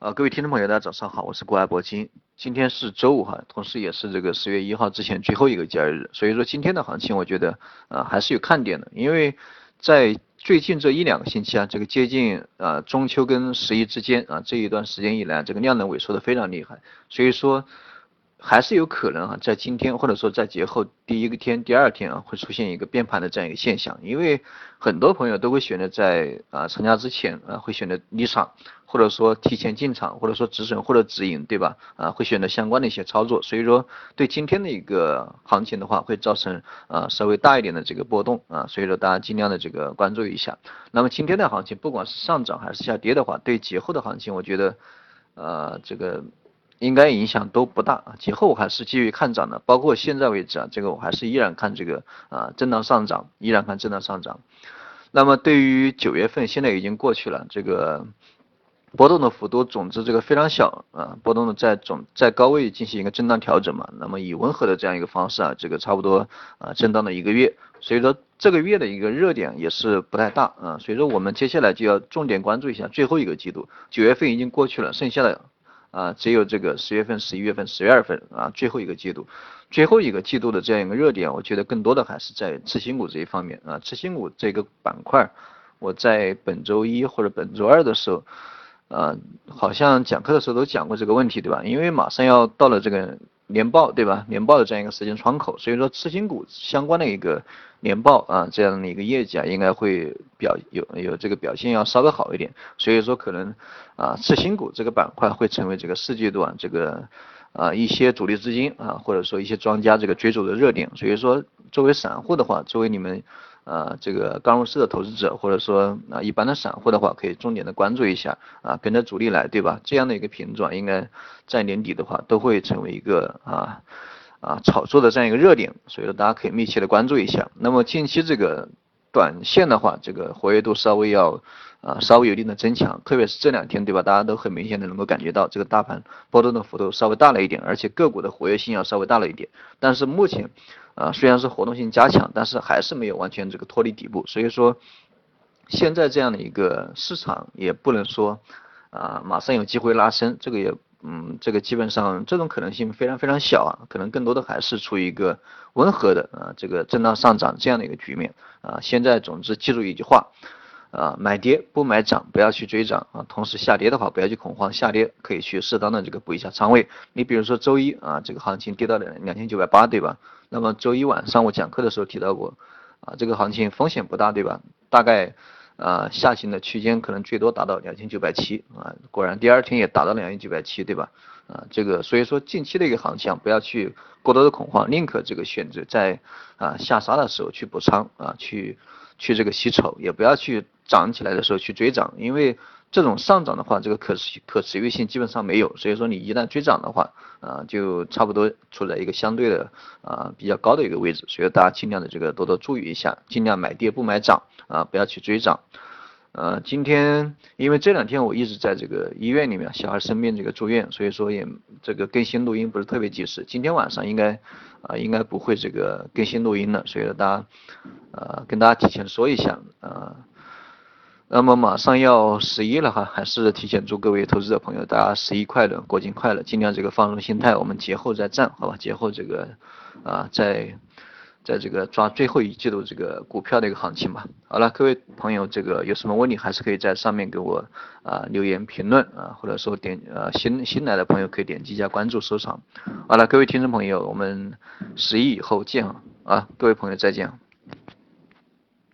啊，各位听众朋友，大家早上好，我是郭爱博金。今天是周五哈，同时也是这个十月一号之前最后一个交易日，所以说今天的行情我觉得啊还是有看点的，因为在最近这一两个星期啊，这个接近啊中秋跟十一之间啊这一段时间以来，这个量能萎缩的非常厉害，所以说。还是有可能啊，在今天或者说在节后第一个天、第二天啊，会出现一个变盘的这样一个现象。因为很多朋友都会选择在啊成交之前啊，会选择离场，或者说提前进场，或者说止损或者止盈，对吧？啊，会选择相关的一些操作。所以说，对今天的一个行情的话，会造成啊稍微大一点的这个波动啊。所以说，大家尽量的这个关注一下。那么今天的行情，不管是上涨还是下跌的话，对节后的行情，我觉得呃这个。应该影响都不大啊，节后还是继续看涨的，包括现在为止啊，这个我还是依然看这个啊震荡上涨，依然看震荡上涨。那么对于九月份，现在已经过去了，这个波动的幅度总之这个非常小啊，波动的在总在高位进行一个震荡调整嘛，那么以温和的这样一个方式啊，这个差不多啊震荡了一个月，所以说这个月的一个热点也是不太大啊，所以说我们接下来就要重点关注一下最后一个季度，九月份已经过去了，剩下的。啊，只有这个十月份、十一月份、十二份啊，最后一个季度，最后一个季度的这样一个热点，我觉得更多的还是在次新股这一方面啊。次新股这个板块，我在本周一或者本周二的时候，呃，好像讲课的时候都讲过这个问题，对吧？因为马上要到了这个年报，对吧？年报的这样一个时间窗口，所以说次新股相关的一个。年报啊，这样的一个业绩啊，应该会表有有这个表现要稍微好一点，所以说可能啊次新股这个板块会成为这个四季度啊这个啊一些主力资金啊或者说一些庄家这个追逐的热点，所以说作为散户的话，作为你们啊这个刚入市的投资者或者说啊一般的散户的话，可以重点的关注一下啊跟着主力来，对吧？这样的一个品种应该在年底的话都会成为一个啊。啊，炒作的这样一个热点，所以说大家可以密切的关注一下。那么近期这个短线的话，这个活跃度稍微要啊稍微有一定的增强，特别是这两天，对吧？大家都很明显的能够感觉到这个大盘波动的幅度稍微大了一点，而且个股的活跃性要稍微大了一点。但是目前啊虽然是活动性加强，但是还是没有完全这个脱离底部，所以说现在这样的一个市场也不能说啊马上有机会拉升，这个也。嗯，这个基本上这种可能性非常非常小啊，可能更多的还是处于一个温和的啊这个震荡上涨这样的一个局面啊。现在总之记住一句话啊，买跌不买涨，不要去追涨啊。同时下跌的话不要去恐慌，下跌可以去适当的这个补一下仓位。你比如说周一啊，这个行情跌到了两千九百八，对吧？那么周一晚上我讲课的时候提到过啊，这个行情风险不大，对吧？大概。啊，下行的区间可能最多达到两千九百七啊，果然第二天也达到两千九百七，对吧？啊，这个所以说近期的一个行情不要去过多的恐慌，宁可这个选择在啊下杀的时候去补仓啊，去去这个吸筹，也不要去涨起来的时候去追涨，因为。这种上涨的话，这个可持可持续性基本上没有，所以说你一旦追涨的话，啊，就差不多处在一个相对的啊比较高的一个位置，所以大家尽量的这个多多注意一下，尽量买跌不买涨啊，不要去追涨。呃，今天因为这两天我一直在这个医院里面，小孩生病这个住院，所以说也这个更新录音不是特别及时。今天晚上应该啊应该不会这个更新录音了，所以说大家呃跟大家提前说一下啊。那么马上要十一了哈，还是提前祝各位投资者朋友大家十一快乐，国庆快乐，尽量这个放松心态，我们节后再战，好吧？节后这个啊，在在这个抓最后一季度这个股票的一个行情吧。好了，各位朋友，这个有什么问题还是可以在上面给我啊留言评论啊，或者说点呃新新来的朋友可以点击一下关注收藏。好了，各位听众朋友，我们十一以后见啊，各位朋友再见。